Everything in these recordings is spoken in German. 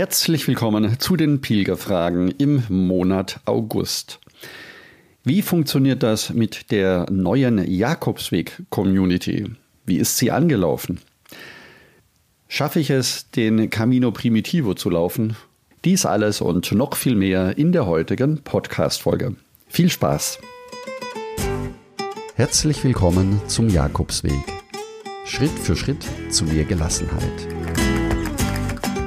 Herzlich willkommen zu den Pilgerfragen im Monat August. Wie funktioniert das mit der neuen Jakobsweg-Community? Wie ist sie angelaufen? Schaffe ich es, den Camino Primitivo zu laufen? Dies alles und noch viel mehr in der heutigen Podcast-Folge. Viel Spaß! Herzlich willkommen zum Jakobsweg. Schritt für Schritt zu mehr Gelassenheit.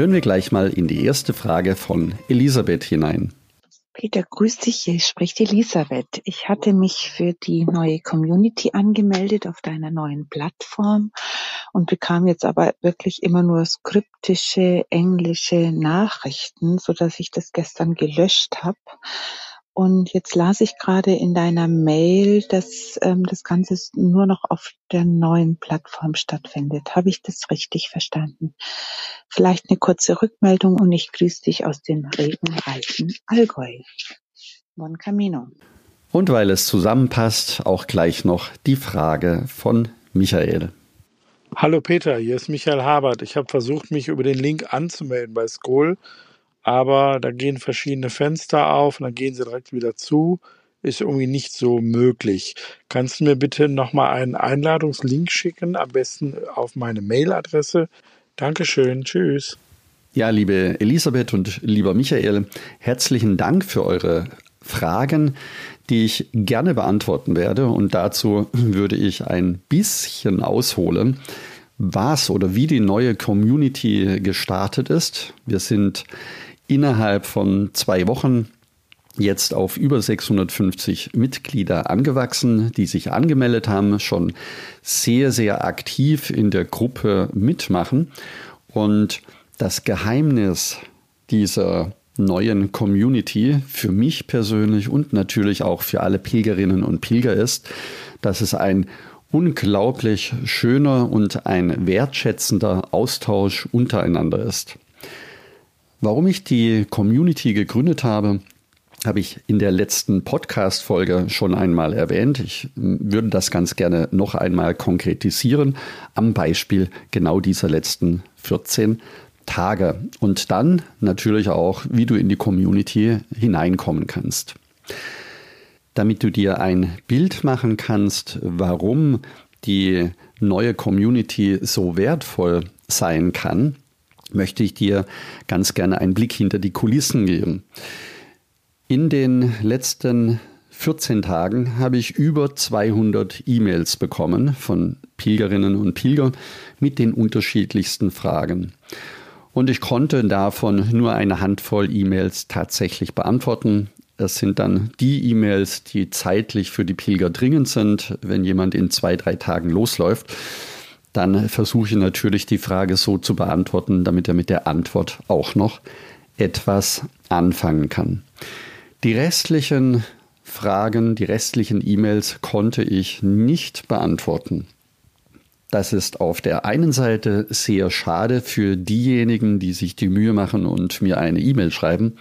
Hören wir gleich mal in die erste Frage von Elisabeth hinein. Peter, grüß dich, hier spricht Elisabeth. Ich hatte mich für die neue Community angemeldet auf deiner neuen Plattform und bekam jetzt aber wirklich immer nur skriptische englische Nachrichten, so dass ich das gestern gelöscht habe. Und jetzt las ich gerade in deiner Mail, dass ähm, das Ganze nur noch auf der neuen Plattform stattfindet. Habe ich das richtig verstanden? Vielleicht eine kurze Rückmeldung und ich grüße dich aus dem regenreichen Allgäu. Buon Camino. Und weil es zusammenpasst, auch gleich noch die Frage von Michael. Hallo Peter, hier ist Michael Habert. Ich habe versucht, mich über den Link anzumelden bei Skoll aber da gehen verschiedene Fenster auf und dann gehen sie direkt wieder zu. Ist irgendwie nicht so möglich. Kannst du mir bitte nochmal einen Einladungslink schicken, am besten auf meine Mailadresse? Dankeschön, tschüss. Ja, liebe Elisabeth und lieber Michael, herzlichen Dank für eure Fragen, die ich gerne beantworten werde. Und dazu würde ich ein bisschen ausholen, was oder wie die neue Community gestartet ist. Wir sind innerhalb von zwei Wochen jetzt auf über 650 Mitglieder angewachsen, die sich angemeldet haben, schon sehr, sehr aktiv in der Gruppe mitmachen. Und das Geheimnis dieser neuen Community für mich persönlich und natürlich auch für alle Pilgerinnen und Pilger ist, dass es ein unglaublich schöner und ein wertschätzender Austausch untereinander ist. Warum ich die Community gegründet habe, habe ich in der letzten Podcast-Folge schon einmal erwähnt. Ich würde das ganz gerne noch einmal konkretisieren am Beispiel genau dieser letzten 14 Tage. Und dann natürlich auch, wie du in die Community hineinkommen kannst. Damit du dir ein Bild machen kannst, warum die neue Community so wertvoll sein kann, möchte ich dir ganz gerne einen Blick hinter die Kulissen geben. In den letzten 14 Tagen habe ich über 200 E-Mails bekommen von Pilgerinnen und Pilgern mit den unterschiedlichsten Fragen. Und ich konnte davon nur eine Handvoll E-Mails tatsächlich beantworten. Es sind dann die E-Mails, die zeitlich für die Pilger dringend sind, wenn jemand in zwei, drei Tagen losläuft dann versuche ich natürlich die Frage so zu beantworten, damit er mit der Antwort auch noch etwas anfangen kann. Die restlichen Fragen, die restlichen E-Mails konnte ich nicht beantworten. Das ist auf der einen Seite sehr schade für diejenigen, die sich die Mühe machen und mir eine E-Mail schreiben.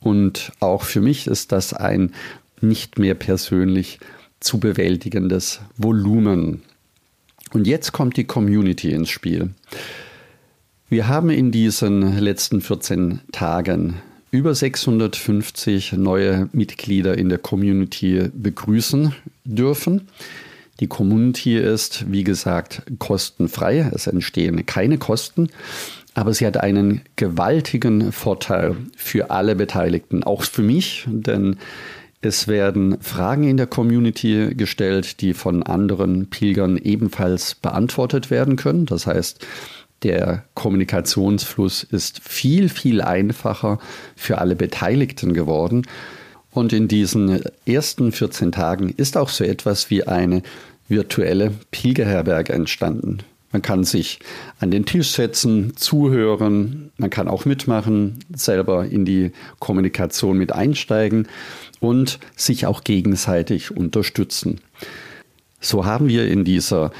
Und auch für mich ist das ein nicht mehr persönlich zu bewältigendes Volumen. Und jetzt kommt die Community ins Spiel. Wir haben in diesen letzten 14 Tagen über 650 neue Mitglieder in der Community begrüßen dürfen. Die Community ist, wie gesagt, kostenfrei. Es entstehen keine Kosten. Aber sie hat einen gewaltigen Vorteil für alle Beteiligten, auch für mich, denn es werden Fragen in der Community gestellt, die von anderen Pilgern ebenfalls beantwortet werden können. Das heißt, der Kommunikationsfluss ist viel, viel einfacher für alle Beteiligten geworden. Und in diesen ersten 14 Tagen ist auch so etwas wie eine virtuelle Pilgerherberge entstanden. Man kann sich an den Tisch setzen, zuhören, man kann auch mitmachen, selber in die Kommunikation mit einsteigen und sich auch gegenseitig unterstützen. So haben wir in dieser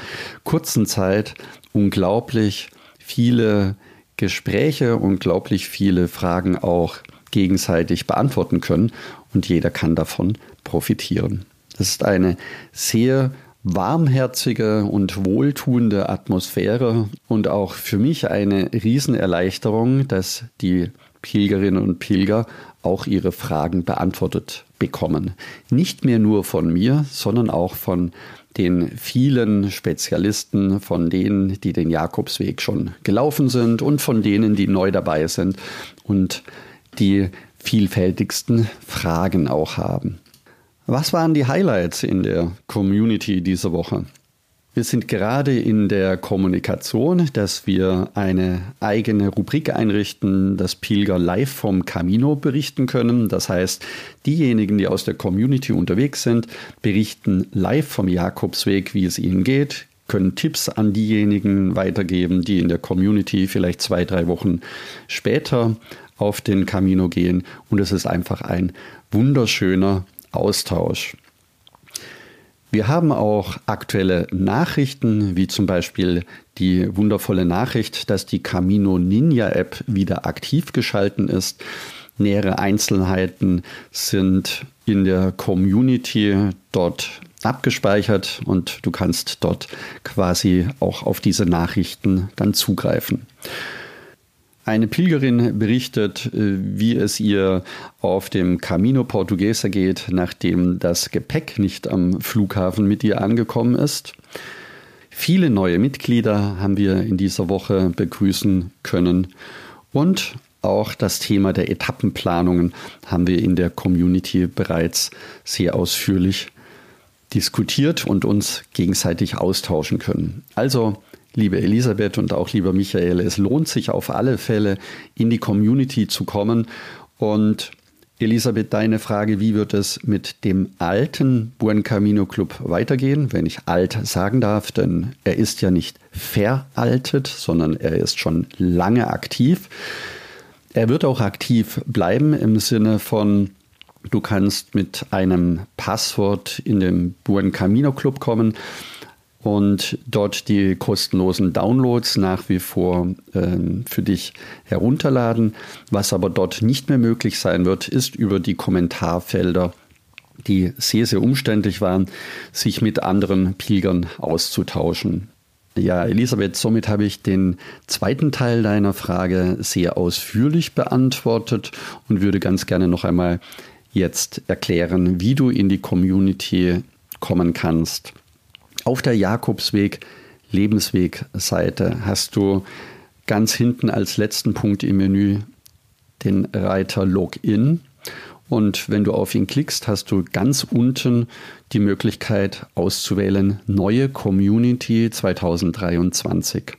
kurzen Zeit unglaublich viele Gespräche, unglaublich viele Fragen auch gegenseitig beantworten können und jeder kann davon profitieren. Das ist eine sehr warmherzige und wohltuende Atmosphäre und auch für mich eine Riesenerleichterung, dass die Pilgerinnen und Pilger auch ihre Fragen beantwortet bekommen. Nicht mehr nur von mir, sondern auch von den vielen Spezialisten, von denen, die den Jakobsweg schon gelaufen sind und von denen, die neu dabei sind und die vielfältigsten Fragen auch haben. Was waren die Highlights in der Community diese Woche? Wir sind gerade in der Kommunikation, dass wir eine eigene Rubrik einrichten, dass Pilger live vom Camino berichten können. Das heißt, diejenigen, die aus der Community unterwegs sind, berichten live vom Jakobsweg, wie es ihnen geht, können Tipps an diejenigen weitergeben, die in der Community vielleicht zwei, drei Wochen später auf den Camino gehen. Und es ist einfach ein wunderschöner Austausch. Wir haben auch aktuelle Nachrichten, wie zum Beispiel die wundervolle Nachricht, dass die Camino Ninja App wieder aktiv geschalten ist. Nähere Einzelheiten sind in der Community dort abgespeichert und du kannst dort quasi auch auf diese Nachrichten dann zugreifen. Eine Pilgerin berichtet, äh, wie es ihr auf dem Camino Portuguesa geht, nachdem das Gepäck nicht am Flughafen mit ihr angekommen ist. Viele neue Mitglieder haben wir in dieser Woche begrüßen können und auch das Thema der Etappenplanungen haben wir in der Community bereits sehr ausführlich diskutiert und uns gegenseitig austauschen können. Also liebe Elisabeth und auch lieber Michael, es lohnt sich auf alle Fälle in die Community zu kommen. Und Elisabeth, deine Frage, wie wird es mit dem alten Buen Camino Club weitergehen, wenn ich alt sagen darf, denn er ist ja nicht veraltet, sondern er ist schon lange aktiv. Er wird auch aktiv bleiben im Sinne von, du kannst mit einem Passwort in den Buen Camino Club kommen und dort die kostenlosen Downloads nach wie vor ähm, für dich herunterladen. Was aber dort nicht mehr möglich sein wird, ist über die Kommentarfelder, die sehr, sehr umständlich waren, sich mit anderen Pilgern auszutauschen. Ja, Elisabeth, somit habe ich den zweiten Teil deiner Frage sehr ausführlich beantwortet und würde ganz gerne noch einmal jetzt erklären, wie du in die Community kommen kannst. Auf der Jakobsweg Lebensweg-Seite hast du ganz hinten als letzten Punkt im Menü den Reiter Login. Und wenn du auf ihn klickst, hast du ganz unten die Möglichkeit auszuwählen Neue Community 2023.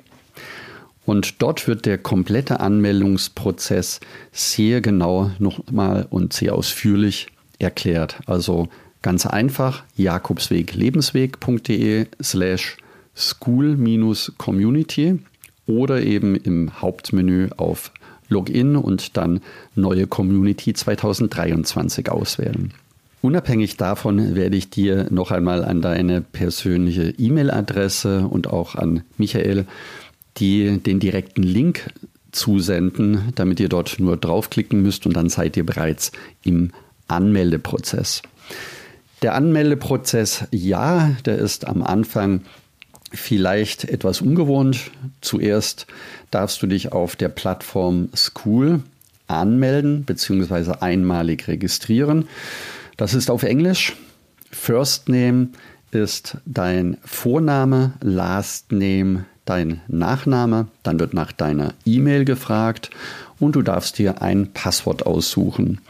Und dort wird der komplette Anmeldungsprozess sehr genau nochmal und sehr ausführlich erklärt. Also Ganz einfach, jakobsweglebensweg.de slash school-community oder eben im Hauptmenü auf Login und dann neue Community 2023 auswählen. Unabhängig davon werde ich dir noch einmal an deine persönliche E-Mail-Adresse und auch an Michael die, den direkten Link zusenden, damit ihr dort nur draufklicken müsst und dann seid ihr bereits im Anmeldeprozess. Der Anmeldeprozess, ja, der ist am Anfang vielleicht etwas ungewohnt. Zuerst darfst du dich auf der Plattform School anmelden bzw. einmalig registrieren. Das ist auf Englisch. First Name ist dein Vorname, Last Name dein Nachname, dann wird nach deiner E-Mail gefragt und du darfst dir ein Passwort aussuchen.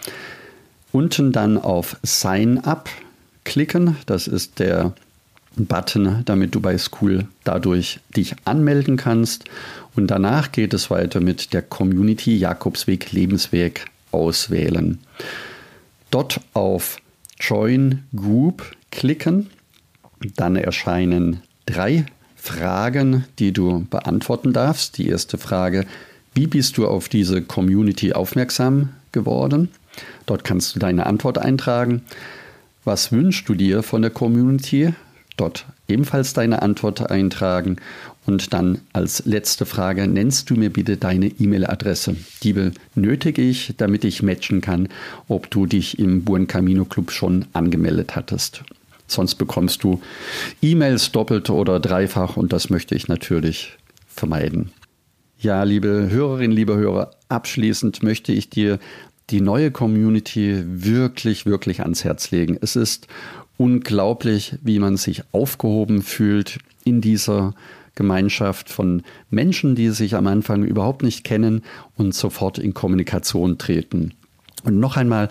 Unten dann auf Sign Up klicken. Das ist der Button, damit du bei School dadurch dich anmelden kannst. Und danach geht es weiter mit der Community Jakobsweg Lebensweg auswählen. Dort auf Join Group klicken. Dann erscheinen drei Fragen, die du beantworten darfst. Die erste Frage, wie bist du auf diese Community aufmerksam geworden? Dort kannst du deine Antwort eintragen. Was wünschst du dir von der Community? Dort ebenfalls deine Antwort eintragen. Und dann als letzte Frage, nennst du mir bitte deine E-Mail-Adresse? Die benötige ich, damit ich matchen kann, ob du dich im Buen Camino Club schon angemeldet hattest. Sonst bekommst du E-Mails doppelt oder dreifach und das möchte ich natürlich vermeiden. Ja, liebe Hörerinnen, liebe Hörer, abschließend möchte ich dir die neue Community wirklich, wirklich ans Herz legen. Es ist unglaublich, wie man sich aufgehoben fühlt in dieser Gemeinschaft von Menschen, die sich am Anfang überhaupt nicht kennen und sofort in Kommunikation treten. Und noch einmal,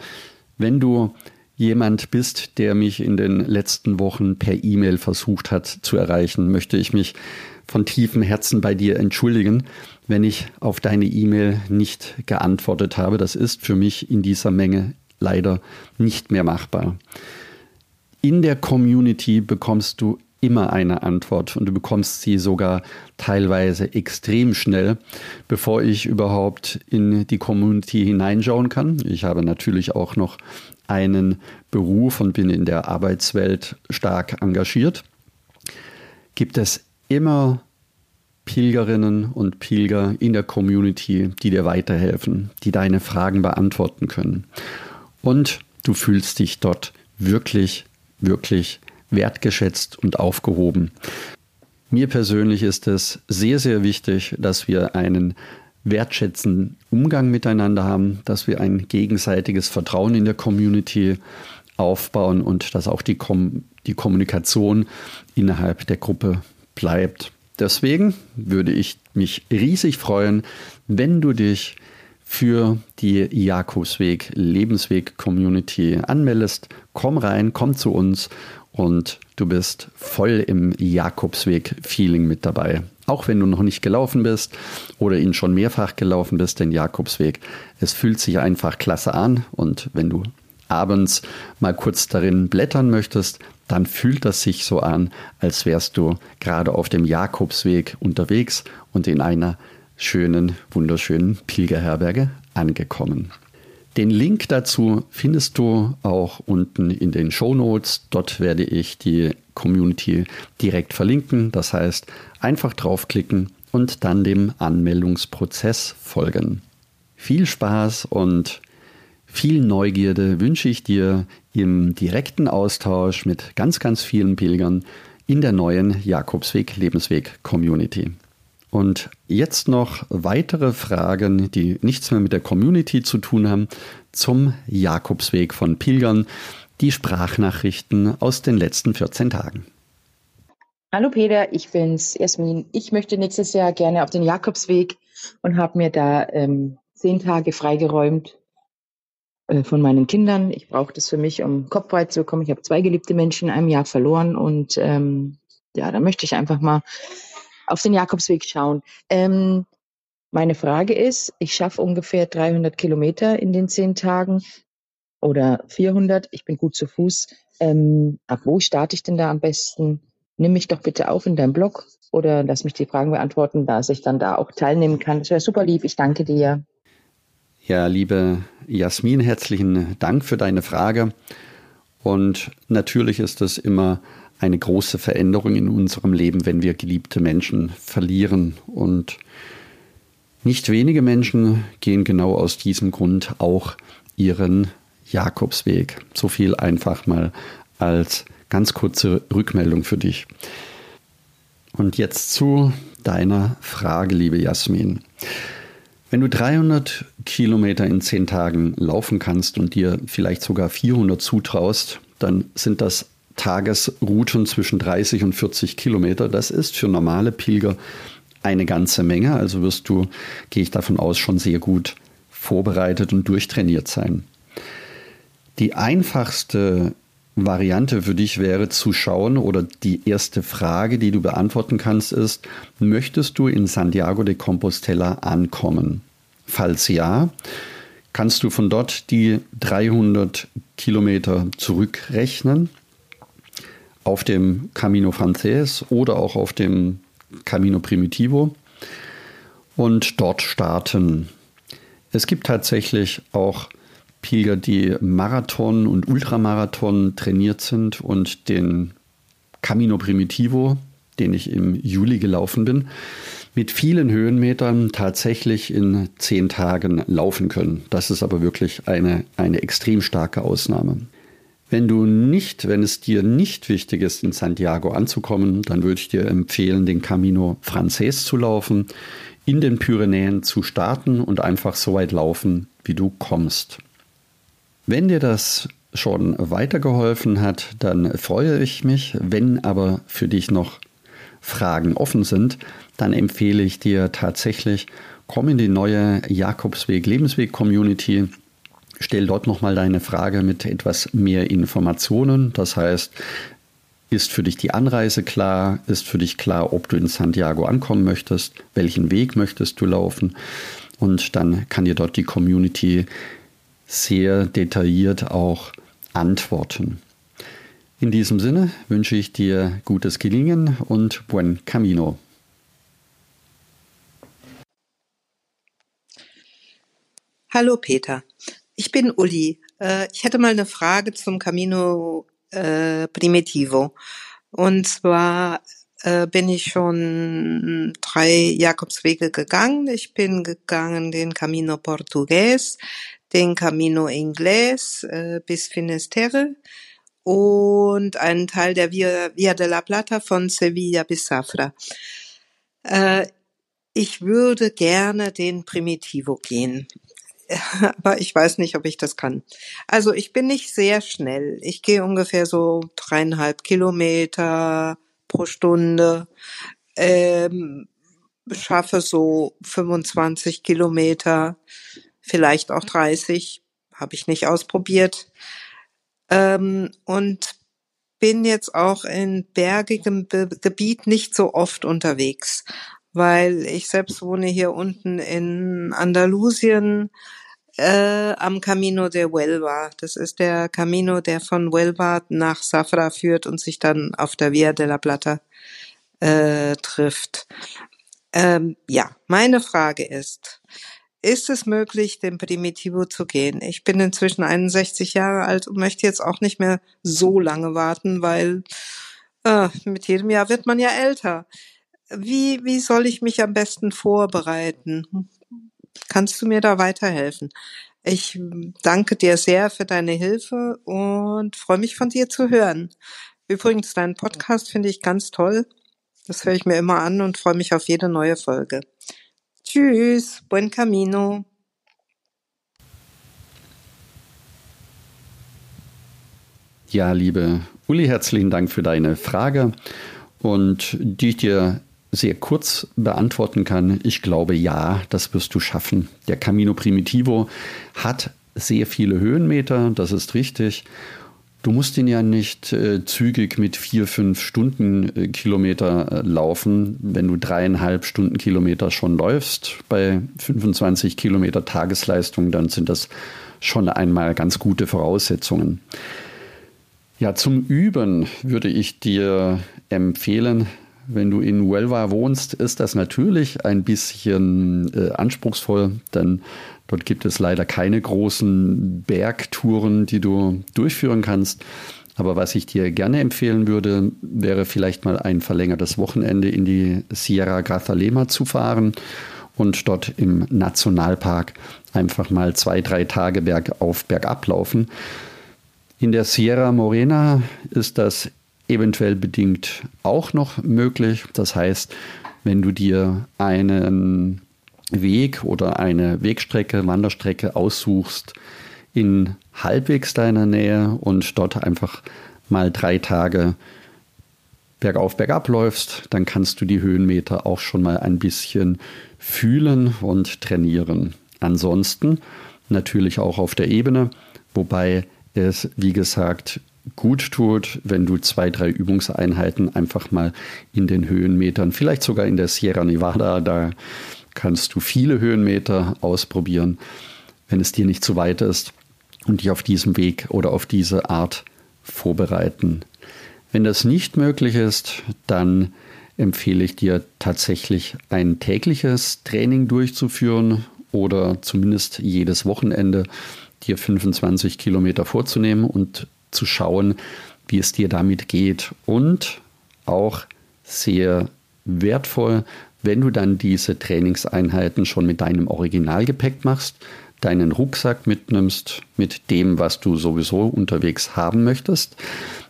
wenn du jemand bist, der mich in den letzten Wochen per E-Mail versucht hat zu erreichen, möchte ich mich von tiefem Herzen bei dir entschuldigen, wenn ich auf deine E-Mail nicht geantwortet habe. Das ist für mich in dieser Menge leider nicht mehr machbar. In der Community bekommst du immer eine Antwort und du bekommst sie sogar teilweise extrem schnell, bevor ich überhaupt in die Community hineinschauen kann. Ich habe natürlich auch noch einen Beruf und bin in der Arbeitswelt stark engagiert. Gibt es immer Pilgerinnen und Pilger in der Community, die dir weiterhelfen, die deine Fragen beantworten können. Und du fühlst dich dort wirklich, wirklich wertgeschätzt und aufgehoben. Mir persönlich ist es sehr, sehr wichtig, dass wir einen wertschätzenden Umgang miteinander haben, dass wir ein gegenseitiges Vertrauen in der Community aufbauen und dass auch die, Kom die Kommunikation innerhalb der Gruppe bleibt. Deswegen würde ich mich riesig freuen, wenn du dich für die Jakobsweg Lebensweg Community anmeldest. Komm rein, komm zu uns und du bist voll im Jakobsweg-Feeling mit dabei. Auch wenn du noch nicht gelaufen bist oder ihn schon mehrfach gelaufen bist, den Jakobsweg. Es fühlt sich einfach klasse an und wenn du abends mal kurz darin blättern möchtest, dann fühlt das sich so an, als wärst du gerade auf dem Jakobsweg unterwegs und in einer schönen, wunderschönen Pilgerherberge angekommen. Den Link dazu findest du auch unten in den Show Notes. Dort werde ich die Community direkt verlinken. Das heißt, einfach draufklicken und dann dem Anmeldungsprozess folgen. Viel Spaß und viel Neugierde wünsche ich dir im direkten Austausch mit ganz, ganz vielen Pilgern in der neuen Jakobsweg Lebensweg Community. Und jetzt noch weitere Fragen, die nichts mehr mit der Community zu tun haben, zum Jakobsweg von Pilgern, die Sprachnachrichten aus den letzten 14 Tagen. Hallo Peter, ich bin's, Jasmin. Ich möchte nächstes Jahr gerne auf den Jakobsweg und habe mir da ähm, zehn Tage freigeräumt von meinen Kindern. Ich brauche das für mich, um kopfbreit zu kommen. Ich habe zwei geliebte Menschen in einem Jahr verloren und ähm, ja, da möchte ich einfach mal auf den Jakobsweg schauen. Ähm, meine Frage ist, ich schaffe ungefähr 300 Kilometer in den zehn Tagen oder 400. Ich bin gut zu Fuß. Ähm, ab wo starte ich denn da am besten? Nimm mich doch bitte auf in deinem Blog oder lass mich die Fragen beantworten, dass ich dann da auch teilnehmen kann. Das wäre super lieb. Ich danke dir. Ja, liebe Jasmin, herzlichen Dank für deine Frage. Und natürlich ist es immer eine große Veränderung in unserem Leben, wenn wir geliebte Menschen verlieren. Und nicht wenige Menschen gehen genau aus diesem Grund auch ihren Jakobsweg. So viel einfach mal als ganz kurze Rückmeldung für dich. Und jetzt zu deiner Frage, liebe Jasmin. Wenn du 300 Kilometer in 10 Tagen laufen kannst und dir vielleicht sogar 400 zutraust, dann sind das Tagesrouten zwischen 30 und 40 Kilometer. Das ist für normale Pilger eine ganze Menge. Also wirst du, gehe ich davon aus, schon sehr gut vorbereitet und durchtrainiert sein. Die einfachste Variante für dich wäre zu schauen oder die erste Frage, die du beantworten kannst, ist, möchtest du in Santiago de Compostela ankommen? Falls ja, kannst du von dort die 300 Kilometer zurückrechnen auf dem Camino Frances oder auch auf dem Camino Primitivo und dort starten. Es gibt tatsächlich auch Pilger, die Marathon und Ultramarathon trainiert sind und den Camino Primitivo, den ich im Juli gelaufen bin, mit vielen Höhenmetern tatsächlich in zehn Tagen laufen können. Das ist aber wirklich eine, eine extrem starke Ausnahme. Wenn du nicht, wenn es dir nicht wichtig ist, in Santiago anzukommen, dann würde ich dir empfehlen, den Camino Frances zu laufen, in den Pyrenäen zu starten und einfach so weit laufen, wie du kommst. Wenn dir das schon weitergeholfen hat, dann freue ich mich. Wenn aber für dich noch Fragen offen sind, dann empfehle ich dir tatsächlich, komm in die neue Jakobsweg Lebensweg Community stell dort nochmal deine Frage mit etwas mehr Informationen. Das heißt, ist für dich die Anreise klar? Ist für dich klar, ob du in Santiago ankommen möchtest? Welchen Weg möchtest du laufen? Und dann kann dir dort die Community sehr detailliert auch antworten. In diesem Sinne wünsche ich dir gutes Gelingen und buen camino. Hallo Peter. Ich bin Uli. Äh, ich hätte mal eine Frage zum Camino äh, Primitivo. Und zwar äh, bin ich schon drei Jakobswege gegangen. Ich bin gegangen den Camino Portugues, den Camino Inglés äh, bis Finisterre und einen Teil der Via, Via de la Plata von Sevilla bis Safra. Äh, ich würde gerne den Primitivo gehen. aber ich weiß nicht, ob ich das kann. Also ich bin nicht sehr schnell. Ich gehe ungefähr so dreieinhalb Kilometer pro Stunde, ähm, schaffe so 25 Kilometer, vielleicht auch 30, habe ich nicht ausprobiert. Ähm, und bin jetzt auch in bergigem Be Gebiet nicht so oft unterwegs, weil ich selbst wohne hier unten in Andalusien äh, am Camino de Huelva. Das ist der Camino, der von Huelva nach Safra führt und sich dann auf der Via de la Plata äh, trifft. Ähm, ja, meine Frage ist, ist es möglich, den Primitivo zu gehen? Ich bin inzwischen 61 Jahre alt und möchte jetzt auch nicht mehr so lange warten, weil äh, mit jedem Jahr wird man ja älter. Wie, wie soll ich mich am besten vorbereiten? Kannst du mir da weiterhelfen? Ich danke dir sehr für deine Hilfe und freue mich von dir zu hören. Übrigens, deinen Podcast finde ich ganz toll. Das höre ich mir immer an und freue mich auf jede neue Folge. Tschüss, buen camino. Ja, liebe Uli, herzlichen Dank für deine Frage und die ich dir sehr kurz beantworten kann. Ich glaube, ja, das wirst du schaffen. Der Camino Primitivo hat sehr viele Höhenmeter, das ist richtig. Du musst ihn ja nicht äh, zügig mit vier, fünf Stunden äh, Kilometer äh, laufen. Wenn du dreieinhalb Stunden Kilometer schon läufst bei 25 Kilometer Tagesleistung, dann sind das schon einmal ganz gute Voraussetzungen. Ja, zum Üben würde ich dir empfehlen, wenn du in Huelva wohnst, ist das natürlich ein bisschen äh, anspruchsvoll, denn dort gibt es leider keine großen Bergtouren, die du durchführen kannst. Aber was ich dir gerne empfehlen würde, wäre vielleicht mal ein verlängertes Wochenende in die Sierra Grazalema zu fahren und dort im Nationalpark einfach mal zwei, drei Tage bergauf, bergab laufen. In der Sierra Morena ist das eventuell bedingt auch noch möglich. Das heißt, wenn du dir einen Weg oder eine Wegstrecke, Wanderstrecke aussuchst in halbwegs deiner Nähe und dort einfach mal drei Tage bergauf, bergab läufst, dann kannst du die Höhenmeter auch schon mal ein bisschen fühlen und trainieren. Ansonsten natürlich auch auf der Ebene, wobei es, wie gesagt, gut tut, wenn du zwei, drei Übungseinheiten einfach mal in den Höhenmetern, vielleicht sogar in der Sierra Nevada, da kannst du viele Höhenmeter ausprobieren, wenn es dir nicht zu weit ist und dich auf diesem Weg oder auf diese Art vorbereiten. Wenn das nicht möglich ist, dann empfehle ich dir tatsächlich ein tägliches Training durchzuführen oder zumindest jedes Wochenende dir 25 Kilometer vorzunehmen und zu schauen, wie es dir damit geht. Und auch sehr wertvoll, wenn du dann diese Trainingseinheiten schon mit deinem Originalgepäck machst, deinen Rucksack mitnimmst mit dem, was du sowieso unterwegs haben möchtest,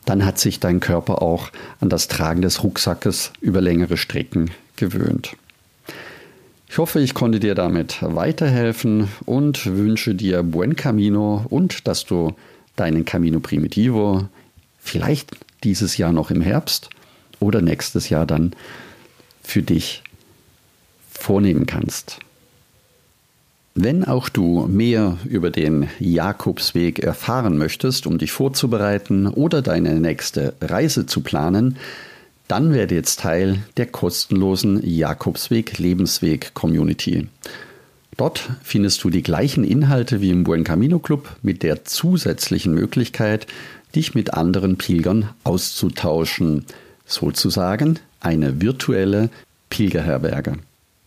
dann hat sich dein Körper auch an das Tragen des Rucksackes über längere Strecken gewöhnt. Ich hoffe, ich konnte dir damit weiterhelfen und wünsche dir buen Camino und dass du deinen Camino Primitivo vielleicht dieses Jahr noch im Herbst oder nächstes Jahr dann für dich vornehmen kannst. Wenn auch du mehr über den Jakobsweg erfahren möchtest, um dich vorzubereiten oder deine nächste Reise zu planen, dann werde jetzt Teil der kostenlosen Jakobsweg Lebensweg Community. Dort findest du die gleichen Inhalte wie im Buen Camino Club mit der zusätzlichen Möglichkeit, dich mit anderen Pilgern auszutauschen, sozusagen eine virtuelle Pilgerherberge.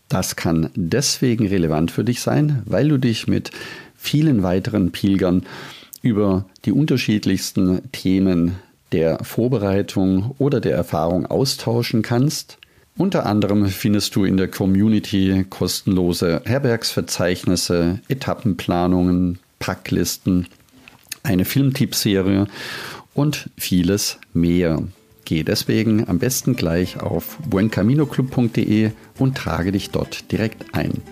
Das kann deswegen relevant für dich sein, weil du dich mit vielen weiteren Pilgern über die unterschiedlichsten Themen der Vorbereitung oder der Erfahrung austauschen kannst. Unter anderem findest du in der Community kostenlose Herbergsverzeichnisse, Etappenplanungen, Packlisten, eine Filmtippserie und vieles mehr. Geh deswegen am besten gleich auf buencaminoclub.de und trage dich dort direkt ein.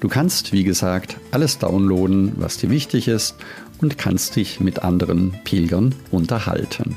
Du kannst, wie gesagt, alles downloaden, was dir wichtig ist und kannst dich mit anderen Pilgern unterhalten.